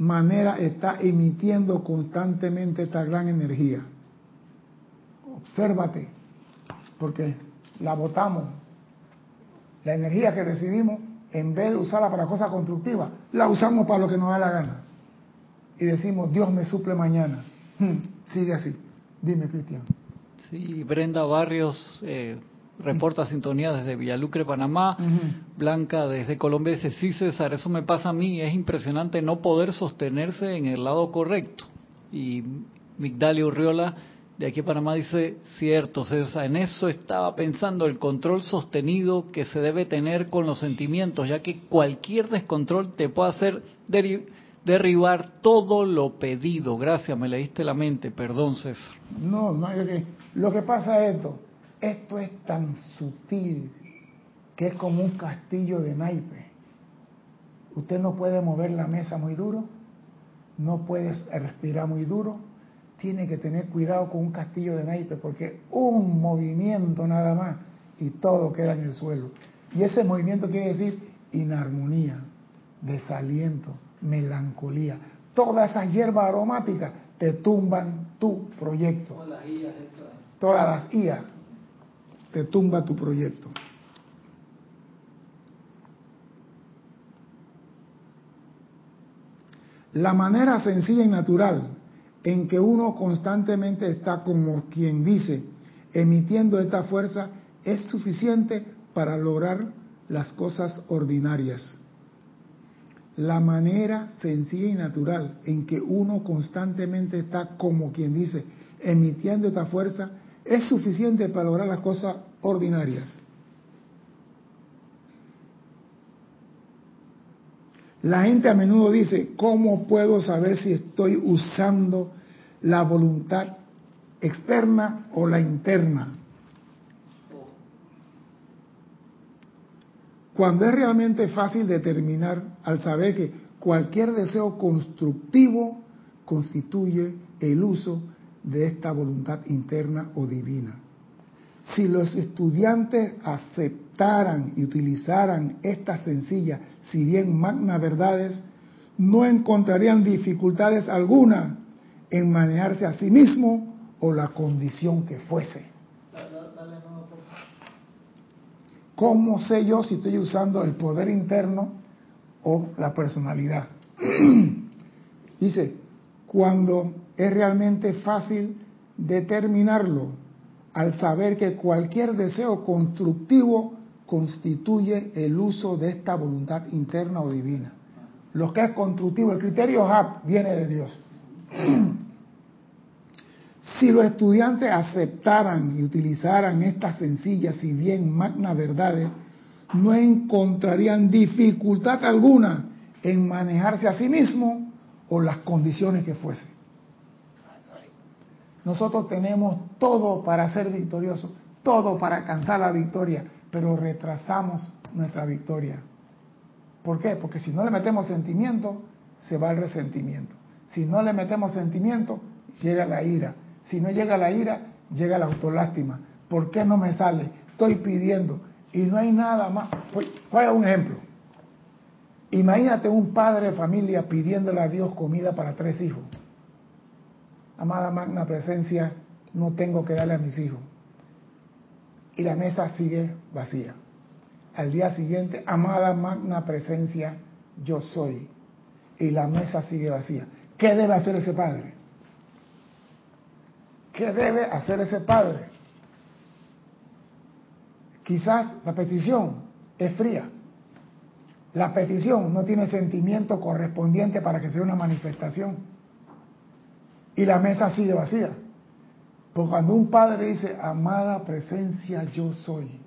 manera está emitiendo constantemente esta gran energía. Obsérvate, porque la botamos. La energía que recibimos, en vez de usarla para cosas constructivas, la usamos para lo que nos da la gana. Y decimos, Dios me suple mañana. Hmm, sigue así. Dime, Cristian. Sí, Brenda Barrios eh, reporta sintonía desde Villalucre, Panamá. Blanca desde Colombia dice, sí César, eso me pasa a mí, es impresionante no poder sostenerse en el lado correcto. Y Migdalia Urriola de aquí a Panamá dice, cierto César, en eso estaba pensando el control sostenido que se debe tener con los sentimientos, ya que cualquier descontrol te puede hacer derribar todo lo pedido. Gracias, me leíste la mente, perdón César. No, no, lo que pasa es esto esto es tan sutil que es como un castillo de naipe. Usted no puede mover la mesa muy duro, no puede respirar muy duro, tiene que tener cuidado con un castillo de naipe porque un movimiento nada más y todo queda en el suelo. Y ese movimiento quiere decir inarmonía, desaliento, melancolía. Todas esas hierbas aromáticas te tumban tu proyecto. Todas las IAS te tumba tu proyecto. La manera sencilla y natural en que uno constantemente está como quien dice emitiendo esta fuerza es suficiente para lograr las cosas ordinarias. La manera sencilla y natural en que uno constantemente está, como quien dice, emitiendo esta fuerza, es suficiente para lograr las cosas ordinarias. La gente a menudo dice, ¿cómo puedo saber si estoy usando la voluntad externa o la interna? Cuando es realmente fácil determinar al saber que cualquier deseo constructivo constituye el uso de esta voluntad interna o divina. Si los estudiantes aceptaran y utilizaran estas sencillas, si bien magna verdades, no encontrarían dificultades alguna en manejarse a sí mismo o la condición que fuese. ¿Cómo sé yo si estoy usando el poder interno o la personalidad? Dice, cuando es realmente fácil determinarlo al saber que cualquier deseo constructivo constituye el uso de esta voluntad interna o divina. Lo que es constructivo, el criterio HAP viene de Dios. Si los estudiantes aceptaran y utilizaran estas sencillas y bien magnas verdades, no encontrarían dificultad alguna en manejarse a sí mismos o las condiciones que fuesen. Nosotros tenemos todo para ser victoriosos, todo para alcanzar la victoria, pero retrasamos nuestra victoria. ¿Por qué? Porque si no le metemos sentimiento, se va el resentimiento. Si no le metemos sentimiento, llega la ira. Si no llega la ira, llega la autolástima. ¿Por qué no me sale? Estoy pidiendo y no hay nada más. ¿Cuál un ejemplo? Imagínate un padre de familia pidiéndole a Dios comida para tres hijos. Amada magna presencia, no tengo que darle a mis hijos. Y la mesa sigue vacía. Al día siguiente, amada magna presencia, yo soy. Y la mesa sigue vacía. ¿Qué debe hacer ese padre? ¿Qué debe hacer ese padre? Quizás la petición es fría. La petición no tiene sentimiento correspondiente para que sea una manifestación. Y la mesa sigue vacía. Porque cuando un padre dice, amada presencia yo soy,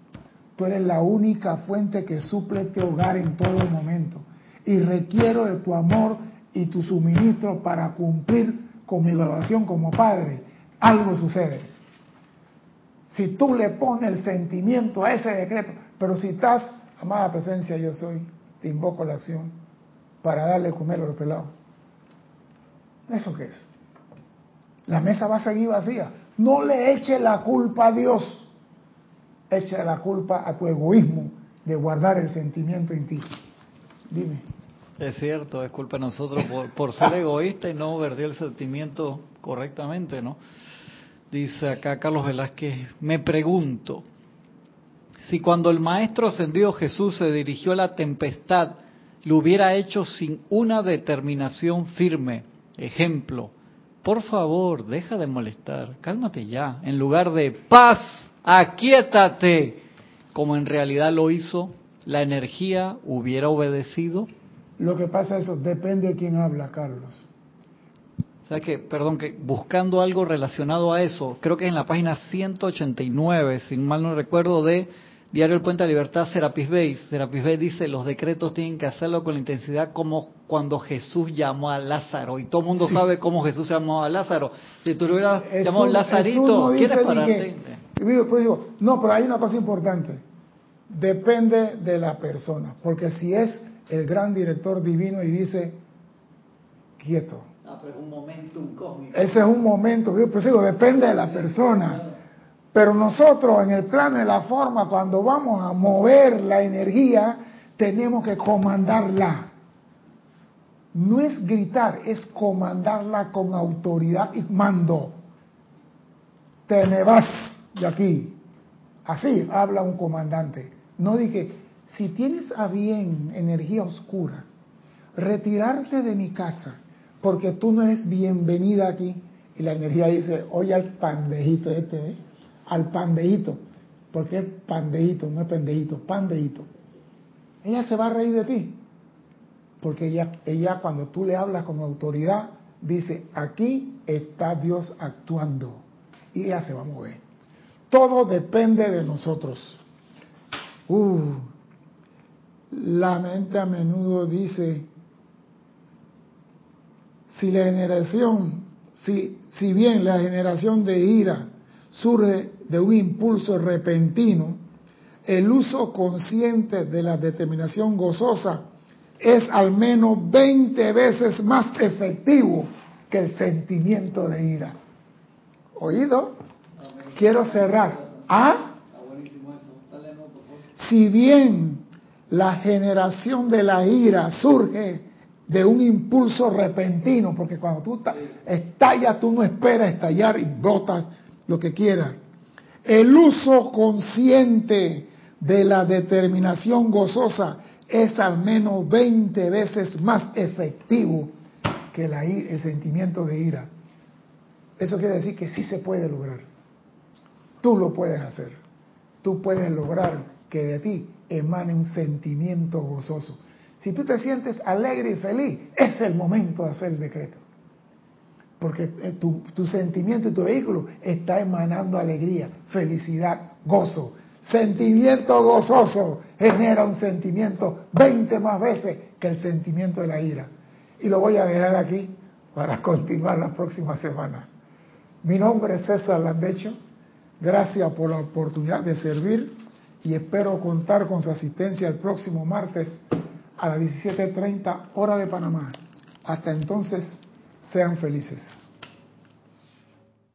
tú eres la única fuente que suple este hogar en todo momento. Y requiero de tu amor y tu suministro para cumplir con mi evaluación como padre algo sucede. Si tú le pones el sentimiento a ese decreto, pero si estás, amada presencia, yo soy, te invoco la acción para darle comer a los pelados. ¿Eso qué es? La mesa va a seguir vacía. No le eche la culpa a Dios. Eche la culpa a tu egoísmo de guardar el sentimiento en ti. Dime. Es cierto, es culpa de nosotros por, por ser egoísta y no vertir el sentimiento correctamente, ¿no? Dice acá Carlos Velázquez, me pregunto, si cuando el Maestro ascendido Jesús se dirigió a la tempestad, lo hubiera hecho sin una determinación firme, ejemplo, por favor, deja de molestar, cálmate ya, en lugar de paz, aquietate, como en realidad lo hizo, la energía hubiera obedecido. Lo que pasa es eso, depende de quién habla, Carlos. ¿Sabes qué? Perdón, que buscando algo relacionado a eso, creo que es en la página 189, si mal no recuerdo, de Diario El Puente de Libertad, Serapis Bey. Serapis Bey dice, los decretos tienen que hacerlo con la intensidad como cuando Jesús llamó a Lázaro. Y todo el mundo sabe cómo Jesús llamó a Lázaro. Si tú lo hubieras llamado Lazarito, ¿quieres pararte? pues digo, no, pero hay una cosa importante. Depende de la persona. Porque si es el gran director divino y dice, quieto, es un momento cósmico. Ese es un momento, pues digo, depende de la persona. Pero nosotros en el plano de la forma, cuando vamos a mover la energía, tenemos que comandarla. No es gritar, es comandarla con autoridad y mando. Te me vas de aquí. Así habla un comandante. No dije, si tienes a bien energía oscura, retirarte de mi casa porque tú no eres bienvenida aquí. Y la energía dice, oye al pandejito este, ¿eh? al pandeíto, porque es pandeíto, no es pendeíto, pandeíto. Ella se va a reír de ti, porque ella, ella cuando tú le hablas con autoridad, dice, aquí está Dios actuando, y ella se va a mover. Todo depende de nosotros. Uh, la mente a menudo dice, si la generación, si, si bien la generación de ira surge de un impulso repentino, el uso consciente de la determinación gozosa es al menos 20 veces más efectivo que el sentimiento de ira. ¿Oído? Quiero cerrar. ¿Ah? Si bien la generación de la ira surge de un impulso repentino, porque cuando tú estallas, tú no esperas estallar y botas lo que quieras. El uso consciente de la determinación gozosa es al menos 20 veces más efectivo que la, el sentimiento de ira. Eso quiere decir que sí se puede lograr. Tú lo puedes hacer. Tú puedes lograr que de ti emane un sentimiento gozoso. Si tú te sientes alegre y feliz, es el momento de hacer el decreto. Porque eh, tu, tu sentimiento y tu vehículo está emanando alegría, felicidad, gozo. Sentimiento gozoso genera un sentimiento 20 más veces que el sentimiento de la ira. Y lo voy a dejar aquí para continuar la próxima semana. Mi nombre es César Landecho. Gracias por la oportunidad de servir y espero contar con su asistencia el próximo martes a las 17.30 hora de Panamá. Hasta entonces, sean felices.